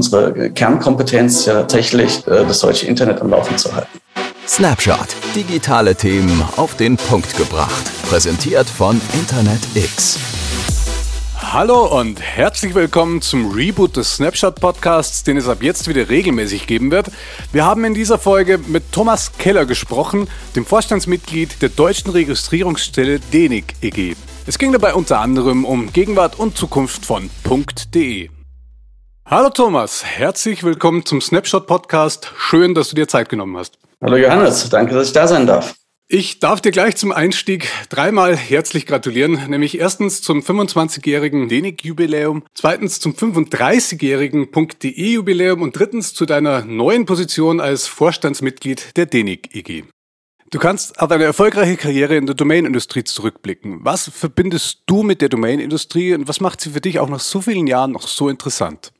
Unsere Kernkompetenz ja tatsächlich, äh, das deutsche Internet am Laufen zu halten. Snapshot. Digitale Themen auf den Punkt gebracht. Präsentiert von Internet X. Hallo und herzlich willkommen zum Reboot des Snapshot Podcasts, den es ab jetzt wieder regelmäßig geben wird. Wir haben in dieser Folge mit Thomas Keller gesprochen, dem Vorstandsmitglied der deutschen Registrierungsstelle DENIC EG. Es ging dabei unter anderem um Gegenwart und Zukunft von .de. Hallo Thomas, herzlich willkommen zum Snapshot Podcast. Schön, dass du dir Zeit genommen hast. Hallo Johannes, danke, dass ich da sein darf. Ich darf dir gleich zum Einstieg dreimal herzlich gratulieren, nämlich erstens zum 25-jährigen DENIC-Jubiläum, zweitens zum 35-jährigen .de-Jubiläum und drittens zu deiner neuen Position als Vorstandsmitglied der DENIC EG. Du kannst auf eine erfolgreiche Karriere in der Domainindustrie zurückblicken. Was verbindest du mit der Domainindustrie und was macht sie für dich auch nach so vielen Jahren noch so interessant?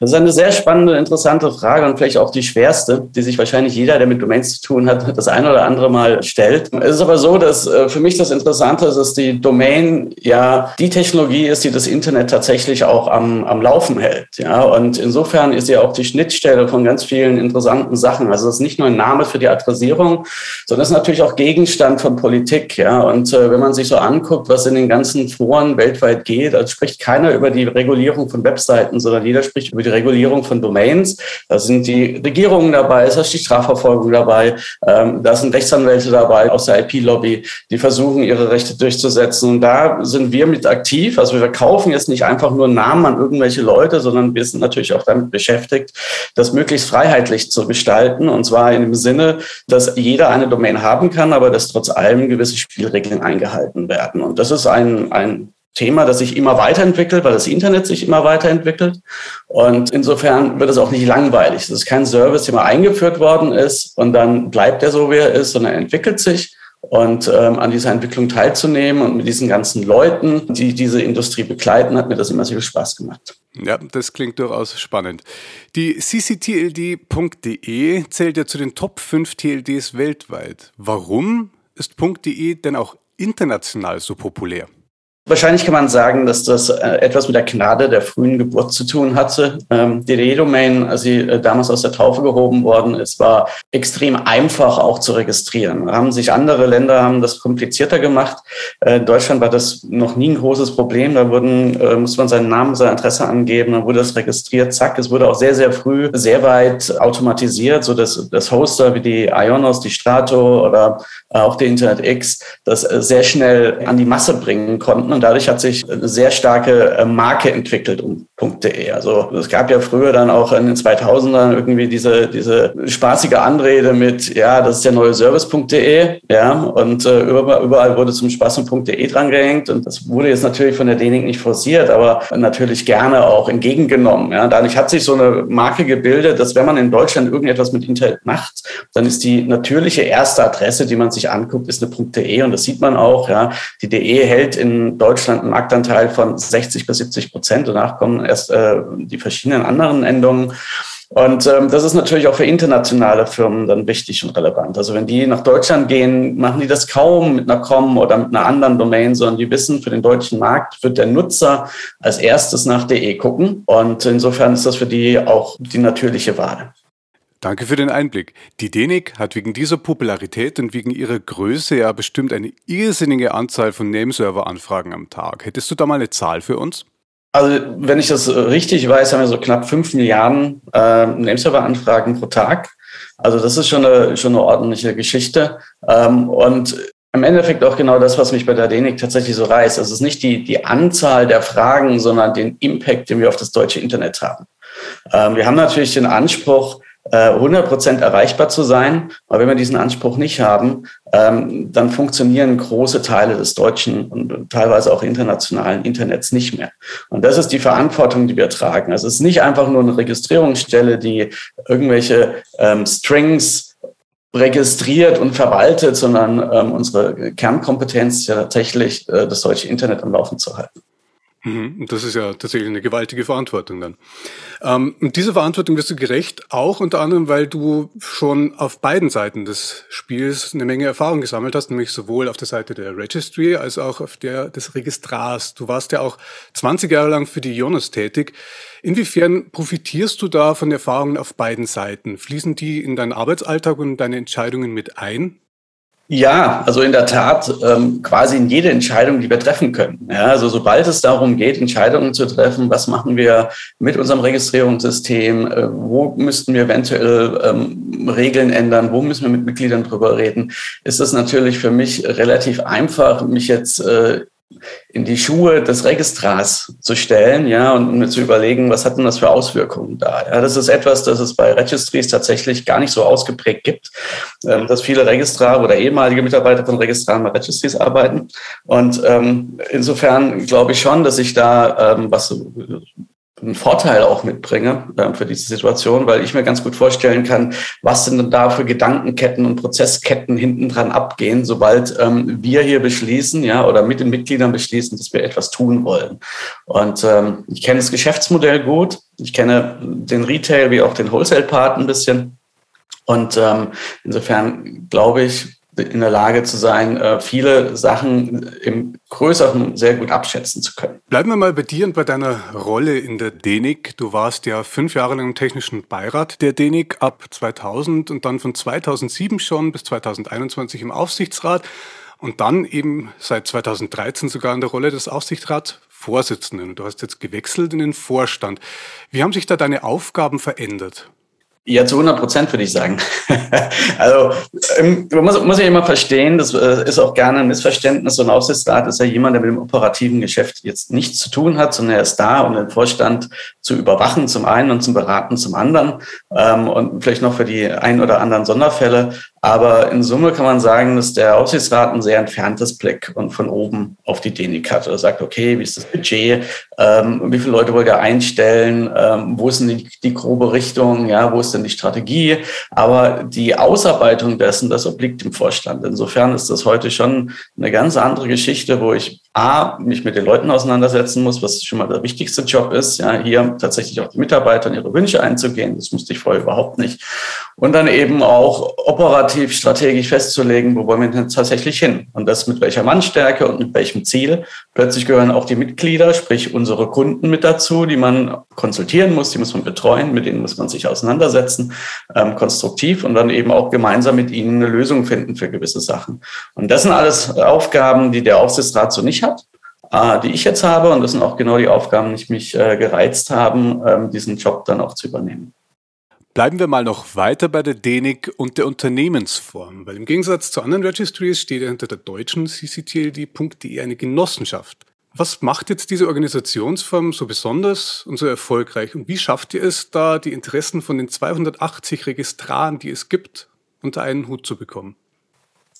Das ist eine sehr spannende, interessante Frage und vielleicht auch die schwerste, die sich wahrscheinlich jeder, der mit Domains zu tun hat, das eine oder andere Mal stellt. Es ist aber so, dass äh, für mich das Interessante ist, dass die Domain ja die Technologie ist, die das Internet tatsächlich auch am, am Laufen hält. Ja, und insofern ist sie auch die Schnittstelle von ganz vielen interessanten Sachen. Also es ist nicht nur ein Name für die Adressierung, sondern es ist natürlich auch Gegenstand von Politik. Ja, und äh, wenn man sich so anguckt, was in den ganzen Foren weltweit geht, also spricht keiner über die Regulierung von Webseiten, sondern jeder spricht über die Regulierung von Domains. Da sind die Regierungen dabei, da ist die Strafverfolgung dabei, ähm, da sind Rechtsanwälte dabei aus der IP-Lobby, die versuchen, ihre Rechte durchzusetzen. Und da sind wir mit aktiv. Also wir verkaufen jetzt nicht einfach nur Namen an irgendwelche Leute, sondern wir sind natürlich auch damit beschäftigt, das möglichst freiheitlich zu gestalten. Und zwar in dem Sinne, dass jeder eine Domain haben kann, aber dass trotz allem gewisse Spielregeln eingehalten werden. Und das ist ein, ein Thema, das sich immer weiterentwickelt, weil das Internet sich immer weiterentwickelt. Und insofern wird es auch nicht langweilig. Es ist kein Service, der mal eingeführt worden ist und dann bleibt er so, wie er ist, sondern er entwickelt sich. Und ähm, an dieser Entwicklung teilzunehmen und mit diesen ganzen Leuten, die diese Industrie begleiten, hat mir das immer sehr viel Spaß gemacht. Ja, das klingt durchaus spannend. Die cctld.de zählt ja zu den Top 5 TLDs weltweit. Warum ist .de denn auch international so populär? Wahrscheinlich kann man sagen, dass das äh, etwas mit der Gnade der frühen Geburt zu tun hatte. Ähm, die DE-Domain, als sie äh, damals aus der Taufe gehoben worden ist, war extrem einfach auch zu registrieren. Haben sich andere Länder haben das komplizierter gemacht. Äh, in Deutschland war das noch nie ein großes Problem. Da wurden, äh, muss man seinen Namen, sein Interesse angeben, dann wurde das registriert. Zack, es wurde auch sehr, sehr früh sehr weit automatisiert, so dass das Hoster wie die Ionos, die Strato oder auch die Internet X das äh, sehr schnell an die Masse bringen konnten und dadurch hat sich eine sehr starke äh, Marke entwickelt um .de. Also es gab ja früher dann auch in den 2000ern irgendwie diese, diese spaßige Anrede mit, ja, das ist der neue Service.de, ja, und äh, überall wurde zum Spaß .de drangehängt und das wurde jetzt natürlich von der DENIC nicht forciert, aber natürlich gerne auch entgegengenommen. Ja. Dadurch hat sich so eine Marke gebildet, dass wenn man in Deutschland irgendetwas mit Internet macht, dann ist die natürliche erste Adresse, die man sich anguckt, ist eine .de und das sieht man auch, ja. Die DE hält in Deutschland einen Marktanteil von 60 bis 70 Prozent. Danach kommen erst äh, die verschiedenen anderen Endungen. Und ähm, das ist natürlich auch für internationale Firmen dann wichtig und relevant. Also wenn die nach Deutschland gehen, machen die das kaum mit einer Com oder mit einer anderen Domain, sondern die wissen, für den deutschen Markt wird der Nutzer als erstes nach DE gucken. Und insofern ist das für die auch die natürliche Wahl. Danke für den Einblick. Die DENIC hat wegen dieser Popularität und wegen ihrer Größe ja bestimmt eine irrsinnige Anzahl von Nameserver-Anfragen am Tag. Hättest du da mal eine Zahl für uns? Also wenn ich das richtig weiß, haben wir so knapp fünf Milliarden äh, Nameserver-Anfragen pro Tag. Also das ist schon eine, schon eine ordentliche Geschichte. Ähm, und im Endeffekt auch genau das, was mich bei der DENIC tatsächlich so reißt. Also es ist nicht die, die Anzahl der Fragen, sondern den Impact, den wir auf das deutsche Internet haben. Ähm, wir haben natürlich den Anspruch, 100 äh, Prozent erreichbar zu sein. Aber wenn wir diesen Anspruch nicht haben, ähm, dann funktionieren große Teile des deutschen und teilweise auch internationalen Internets nicht mehr. Und das ist die Verantwortung, die wir tragen. Also es ist nicht einfach nur eine Registrierungsstelle, die irgendwelche ähm, Strings registriert und verwaltet, sondern ähm, unsere Kernkompetenz ist ja tatsächlich, äh, das deutsche Internet am Laufen zu halten. Mhm. Das ist ja tatsächlich eine gewaltige Verantwortung dann. Ähm, und diese Verantwortung wirst du gerecht, auch unter anderem, weil du schon auf beiden Seiten des Spiels eine Menge Erfahrung gesammelt hast, nämlich sowohl auf der Seite der Registry als auch auf der des Registrars. Du warst ja auch 20 Jahre lang für die Jonas tätig. Inwiefern profitierst du da von Erfahrungen auf beiden Seiten? Fließen die in deinen Arbeitsalltag und deine Entscheidungen mit ein? Ja, also in der Tat ähm, quasi in jede Entscheidung, die wir treffen können. Ja, also sobald es darum geht, Entscheidungen zu treffen, was machen wir mit unserem Registrierungssystem, äh, wo müssten wir eventuell ähm, Regeln ändern, wo müssen wir mit Mitgliedern drüber reden, ist es natürlich für mich relativ einfach, mich jetzt äh, in die Schuhe des Registrars zu stellen, ja, und mir zu überlegen, was hat denn das für Auswirkungen da? Ja, das ist etwas, das es bei Registries tatsächlich gar nicht so ausgeprägt gibt, ähm, dass viele Registrar oder ehemalige Mitarbeiter von Registraren bei Registries arbeiten. Und ähm, insofern glaube ich schon, dass ich da ähm, was einen Vorteil auch mitbringe äh, für diese Situation, weil ich mir ganz gut vorstellen kann, was denn da für Gedankenketten und Prozessketten hinten dran abgehen, sobald ähm, wir hier beschließen, ja, oder mit den Mitgliedern beschließen, dass wir etwas tun wollen. Und ähm, ich kenne das Geschäftsmodell gut, ich kenne den Retail wie auch den Wholesale-Part ein bisschen. Und ähm, insofern glaube ich, in der Lage zu sein, äh, viele Sachen im Größeren sehr gut abschätzen zu können. Bleiben wir mal bei dir und bei deiner Rolle in der DENIC. Du warst ja fünf Jahre lang im technischen Beirat der DENIC ab 2000 und dann von 2007 schon bis 2021 im Aufsichtsrat und dann eben seit 2013 sogar in der Rolle des Aufsichtsratsvorsitzenden. Du hast jetzt gewechselt in den Vorstand. Wie haben sich da deine Aufgaben verändert? Ja, zu 100 Prozent würde ich sagen. also ähm, man muss, muss ja immer verstehen, das äh, ist auch gerne ein Missverständnis. So ein Aufsichtsrat ist ja jemand, der mit dem operativen Geschäft jetzt nichts zu tun hat, sondern er ist da, um den Vorstand zu überwachen zum einen und zum Beraten zum anderen ähm, und vielleicht noch für die ein oder anderen Sonderfälle. Aber in Summe kann man sagen, dass der Aufsichtsrat ein sehr entferntes Blick und von oben auf die Dänik hat. Er sagt, okay, wie ist das Budget? Ähm, wie viele Leute wollt ihr einstellen? Ähm, wo ist denn die, die, grobe Richtung? Ja, wo ist denn die Strategie? Aber die Ausarbeitung dessen, das obliegt dem Vorstand. Insofern ist das heute schon eine ganz andere Geschichte, wo ich A, mich mit den Leuten auseinandersetzen muss, was schon mal der wichtigste Job ist. Ja, hier tatsächlich auch die Mitarbeiter und ihre Wünsche einzugehen. Das musste ich vorher überhaupt nicht. Und dann eben auch operativ strategisch festzulegen, wo wollen wir denn tatsächlich hin? Und das mit welcher Mannstärke und mit welchem Ziel. Plötzlich gehören auch die Mitglieder, sprich unsere Kunden mit dazu, die man konsultieren muss, die muss man betreuen, mit denen muss man sich auseinandersetzen, ähm, konstruktiv und dann eben auch gemeinsam mit ihnen eine Lösung finden für gewisse Sachen. Und das sind alles Aufgaben, die der Aufsichtsrat so nicht die ich jetzt habe. Und das sind auch genau die Aufgaben, die mich äh, gereizt haben, ähm, diesen Job dann auch zu übernehmen. Bleiben wir mal noch weiter bei der DENIC und der Unternehmensform, weil im Gegensatz zu anderen Registries steht ja hinter der deutschen cctld.de eine Genossenschaft. Was macht jetzt diese Organisationsform so besonders und so erfolgreich? Und wie schafft ihr es da, die Interessen von den 280 Registraren, die es gibt, unter einen Hut zu bekommen?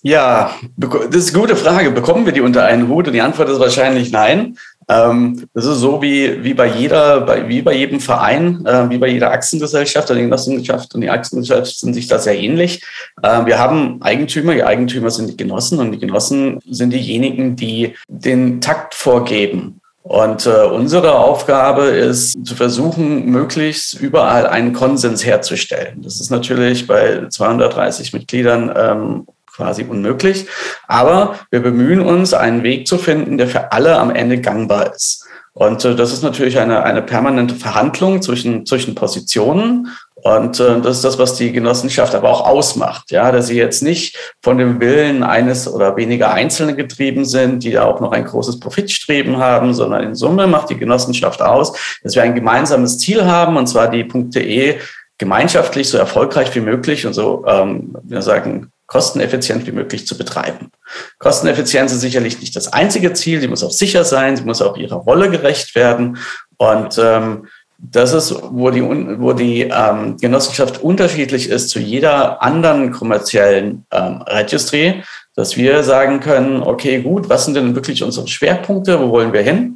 Ja, das ist eine gute Frage. Bekommen wir die unter einen Hut? Und die Antwort ist wahrscheinlich nein. Ähm, das ist so wie, wie bei jeder, wie bei jedem Verein, äh, wie bei jeder Aktiengesellschaft. Die Genossenschaft und die Aktiengesellschaft sind sich da sehr ähnlich. Äh, wir haben Eigentümer, die Eigentümer sind die Genossen und die Genossen sind diejenigen, die den Takt vorgeben. Und äh, unsere Aufgabe ist zu versuchen, möglichst überall einen Konsens herzustellen. Das ist natürlich bei 230 Mitgliedern ähm, quasi unmöglich. Aber wir bemühen uns, einen Weg zu finden, der für alle am Ende gangbar ist. Und äh, das ist natürlich eine, eine permanente Verhandlung zwischen, zwischen Positionen. Und äh, das ist das, was die Genossenschaft aber auch ausmacht, ja, dass sie jetzt nicht von dem Willen eines oder weniger Einzelne getrieben sind, die da auch noch ein großes Profitstreben haben, sondern in Summe macht die Genossenschaft aus, dass wir ein gemeinsames Ziel haben, und zwar die Punkte E gemeinschaftlich so erfolgreich wie möglich und so, ähm, wir sagen, kosteneffizient wie möglich zu betreiben. Kosteneffizienz ist sicherlich nicht das einzige Ziel, sie muss auch sicher sein, sie muss auch ihrer Rolle gerecht werden. Und ähm, das ist, wo die, wo die ähm, Genossenschaft unterschiedlich ist zu jeder anderen kommerziellen ähm, Registry, dass wir sagen können, okay, gut, was sind denn wirklich unsere Schwerpunkte, wo wollen wir hin?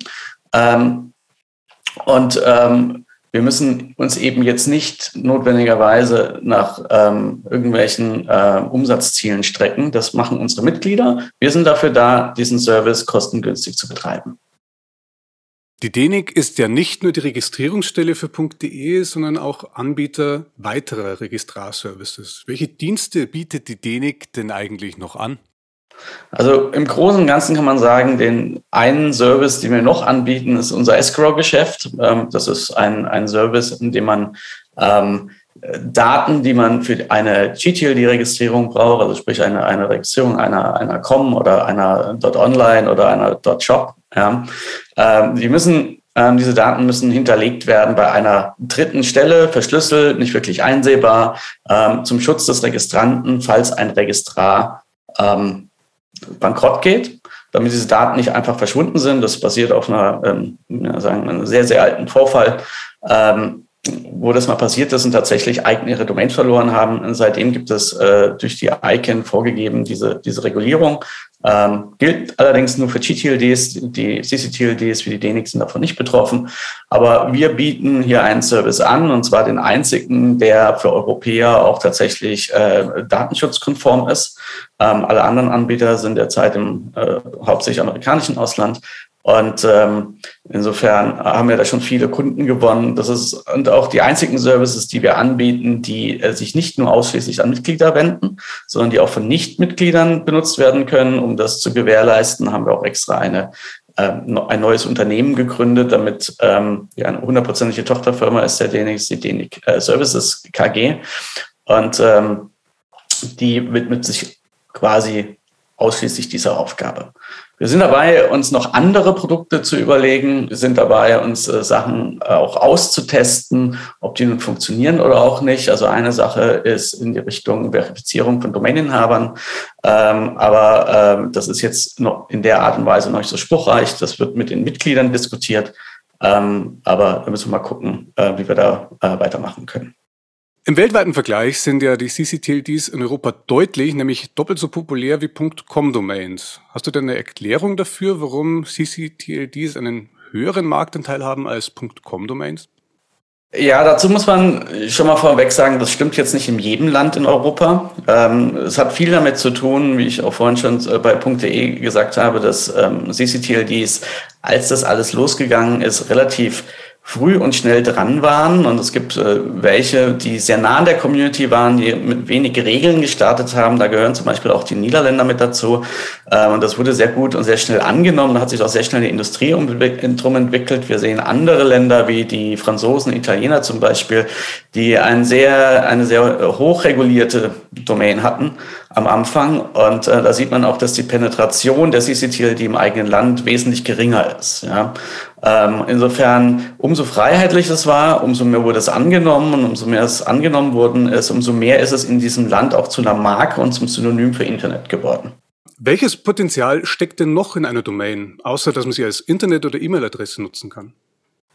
Ähm, und ähm, wir müssen uns eben jetzt nicht notwendigerweise nach ähm, irgendwelchen äh, Umsatzzielen strecken. Das machen unsere Mitglieder. Wir sind dafür da, diesen Service kostengünstig zu betreiben. Die DENIC ist ja nicht nur die Registrierungsstelle für .de, sondern auch Anbieter weiterer Registrarservices. Welche Dienste bietet die DENIC denn eigentlich noch an? Also im Großen und Ganzen kann man sagen, den einen Service, den wir noch anbieten, ist unser Escrow-Geschäft. Ähm, das ist ein, ein Service, in dem man ähm, Daten, die man für eine GTLD-Registrierung braucht, also sprich eine, eine Registrierung einer, einer Com oder einer .online oder einer .shop, ja, ähm, die müssen, ähm, diese Daten müssen hinterlegt werden bei einer dritten Stelle, verschlüsselt, nicht wirklich einsehbar, ähm, zum Schutz des Registranten, falls ein Registrar ähm, bankrott geht damit diese Daten nicht einfach verschwunden sind. Das basiert auf einer, ähm, sagen, einem sehr, sehr alten Vorfall. Ähm, wo das mal passiert ist und tatsächlich Icon ihre Domains verloren haben. Seitdem gibt es äh, durch die Icon vorgegeben diese, diese Regulierung. Ähm, gilt allerdings nur für GTLDs, die CCTLDs wie die DNX sind davon nicht betroffen. Aber wir bieten hier einen Service an, und zwar den einzigen, der für Europäer auch tatsächlich äh, datenschutzkonform ist. Ähm, alle anderen Anbieter sind derzeit im äh, hauptsächlich amerikanischen Ausland. Und ähm, insofern haben wir da schon viele Kunden gewonnen. Das ist und auch die einzigen Services, die wir anbieten, die äh, sich nicht nur ausschließlich an Mitglieder wenden, sondern die auch von Nichtmitgliedern benutzt werden können. Um das zu gewährleisten, haben wir auch extra eine äh, ein neues Unternehmen gegründet, damit ähm, ja, eine hundertprozentige Tochterfirma ist der DENIC, die DENIC äh, Services KG. Und ähm, die widmet sich quasi ausschließlich dieser Aufgabe. Wir sind dabei, uns noch andere Produkte zu überlegen. Wir sind dabei, uns äh, Sachen äh, auch auszutesten, ob die nun funktionieren oder auch nicht. Also eine Sache ist in die Richtung Verifizierung von Domaininhabern. Ähm, aber ähm, das ist jetzt noch in der Art und Weise noch nicht so spruchreich. Das wird mit den Mitgliedern diskutiert. Ähm, aber da müssen wir mal gucken, äh, wie wir da äh, weitermachen können. Im weltweiten Vergleich sind ja die CCTLDs in Europa deutlich, nämlich doppelt so populär wie .com-Domains. Hast du denn eine Erklärung dafür, warum CCTLDs einen höheren Marktanteil haben als .com-Domains? Ja, dazu muss man schon mal vorweg sagen, das stimmt jetzt nicht in jedem Land in Europa. Ähm, es hat viel damit zu tun, wie ich auch vorhin schon äh, bei .de gesagt habe, dass ähm, CCTLDs, als das alles losgegangen ist, relativ früh und schnell dran waren. Und es gibt äh, welche, die sehr nah an der Community waren, die mit wenig Regeln gestartet haben. Da gehören zum Beispiel auch die Niederländer mit dazu. Äh, und das wurde sehr gut und sehr schnell angenommen. Da hat sich auch sehr schnell eine Industrie um, drum entwickelt. Wir sehen andere Länder wie die Franzosen, Italiener zum Beispiel, die ein sehr, eine sehr hochregulierte Domain hatten am Anfang. Und äh, da sieht man auch, dass die Penetration der CCTLD im eigenen Land wesentlich geringer ist. Ja. Ähm, insofern, umso freiheitlicher es war, umso mehr wurde es angenommen und umso mehr es angenommen worden ist, umso mehr ist es in diesem Land auch zu einer Marke und zum Synonym für Internet geworden. Welches Potenzial steckt denn noch in einer Domain, außer dass man sie als Internet- oder E-Mail-Adresse nutzen kann?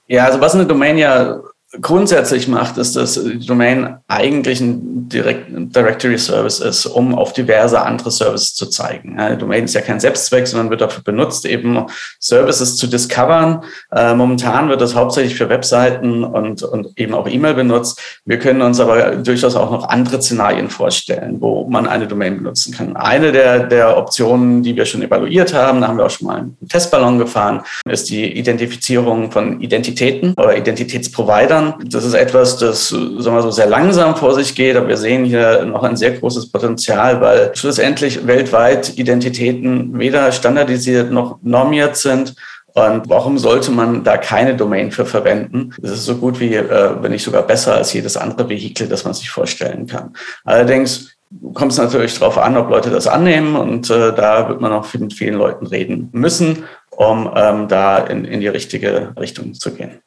Ja, also was eine Domain ja grundsätzlich macht, ist, dass die Domain eigentlich ein Direct Directory Service ist, um auf diverse andere Services zu zeigen. Ja, die Domain ist ja kein Selbstzweck, sondern wird dafür benutzt, eben Services zu discovern. Äh, momentan wird das hauptsächlich für Webseiten und, und eben auch E-Mail benutzt. Wir können uns aber durchaus auch noch andere Szenarien vorstellen, wo man eine Domain benutzen kann. Eine der, der Optionen, die wir schon evaluiert haben, da haben wir auch schon mal einen Testballon gefahren, ist die Identifizierung von Identitäten oder Identitätsprovidern Jahren. Das ist etwas, das sagen wir so sehr langsam vor sich geht, aber wir sehen hier noch ein sehr großes Potenzial, weil schlussendlich weltweit Identitäten weder standardisiert noch normiert sind. Und warum sollte man da keine Domain für verwenden? Das ist so gut wie, äh, wenn nicht sogar besser als jedes andere Vehikel, das man sich vorstellen kann. Allerdings kommt es natürlich darauf an, ob Leute das annehmen. Und äh, da wird man auch mit vielen Leuten reden müssen, um ähm, da in, in die richtige Richtung zu gehen.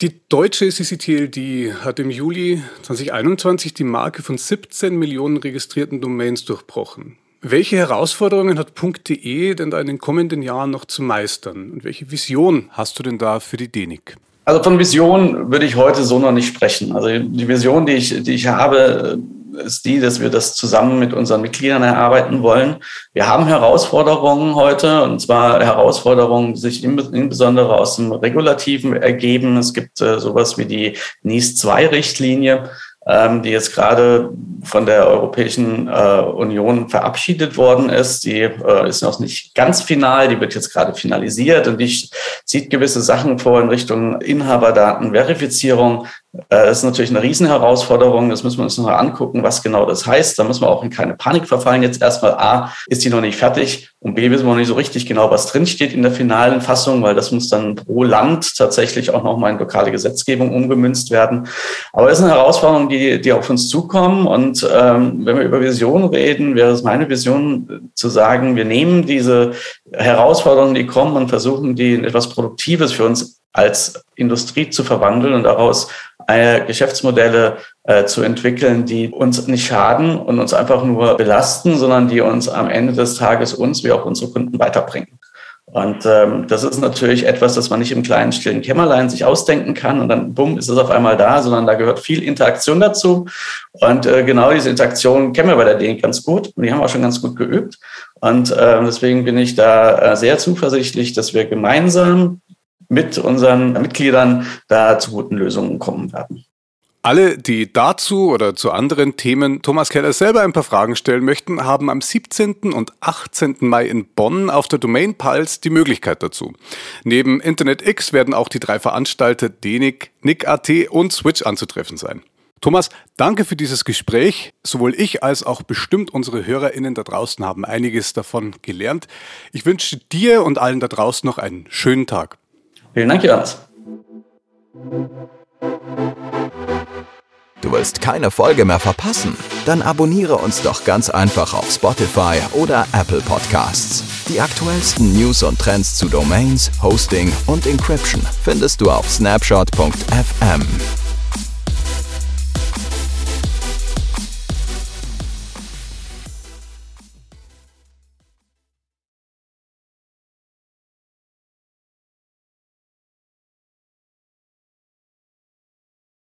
Die deutsche CCTLD hat im Juli 2021 die Marke von 17 Millionen registrierten Domains durchbrochen. Welche Herausforderungen hat .de denn da in den kommenden Jahren noch zu meistern? Und welche Vision hast du denn da für die DENIC? Also von Vision würde ich heute so noch nicht sprechen. Also die Vision, die ich, die ich habe, ist die, dass wir das zusammen mit unseren Mitgliedern erarbeiten wollen. Wir haben Herausforderungen heute, und zwar Herausforderungen, die sich insbesondere aus dem Regulativen ergeben. Es gibt äh, sowas wie die NIS-2-Richtlinie, ähm, die jetzt gerade von der Europäischen äh, Union verabschiedet worden ist. Die äh, ist noch nicht ganz final, die wird jetzt gerade finalisiert und die sieht gewisse Sachen vor in Richtung Inhaberdatenverifizierung. Äh, das ist natürlich eine Riesenherausforderung. Das müssen wir uns noch angucken, was genau das heißt. Da müssen wir auch in keine Panik verfallen. Jetzt erstmal A, ist die noch nicht fertig und B, wissen wir noch nicht so richtig genau, was drinsteht in der finalen Fassung, weil das muss dann pro Land tatsächlich auch nochmal in lokale Gesetzgebung umgemünzt werden. Aber es ist eine Herausforderung, die, die auf uns zukommen. Und ähm, wenn wir über Vision reden, wäre es meine Vision zu sagen, wir nehmen diese Herausforderungen, die kommen und versuchen, die in etwas Produktives für uns als Industrie zu verwandeln und daraus Geschäftsmodelle äh, zu entwickeln, die uns nicht schaden und uns einfach nur belasten, sondern die uns am Ende des Tages uns wie auch unsere Kunden weiterbringen. Und ähm, das ist natürlich etwas, das man nicht im kleinen stillen Kämmerlein sich ausdenken kann und dann bumm ist es auf einmal da, sondern da gehört viel Interaktion dazu. Und äh, genau diese Interaktion kennen wir bei der DENK ganz gut und die haben wir auch schon ganz gut geübt. Und äh, deswegen bin ich da äh, sehr zuversichtlich, dass wir gemeinsam mit unseren Mitgliedern da zu guten Lösungen kommen werden. Alle, die dazu oder zu anderen Themen Thomas Keller selber ein paar Fragen stellen möchten, haben am 17. und 18. Mai in Bonn auf der Domain Pulse die Möglichkeit dazu. Neben Internet X werden auch die drei Veranstalter DENIC, NIC.at und Switch anzutreffen sein. Thomas, danke für dieses Gespräch. Sowohl ich als auch bestimmt unsere HörerInnen da draußen haben einiges davon gelernt. Ich wünsche dir und allen da draußen noch einen schönen Tag. Vielen Dank, Jonas. Du willst keine Folge mehr verpassen? Dann abonniere uns doch ganz einfach auf Spotify oder Apple Podcasts. Die aktuellsten News und Trends zu Domains, Hosting und Encryption findest du auf snapshot.fm.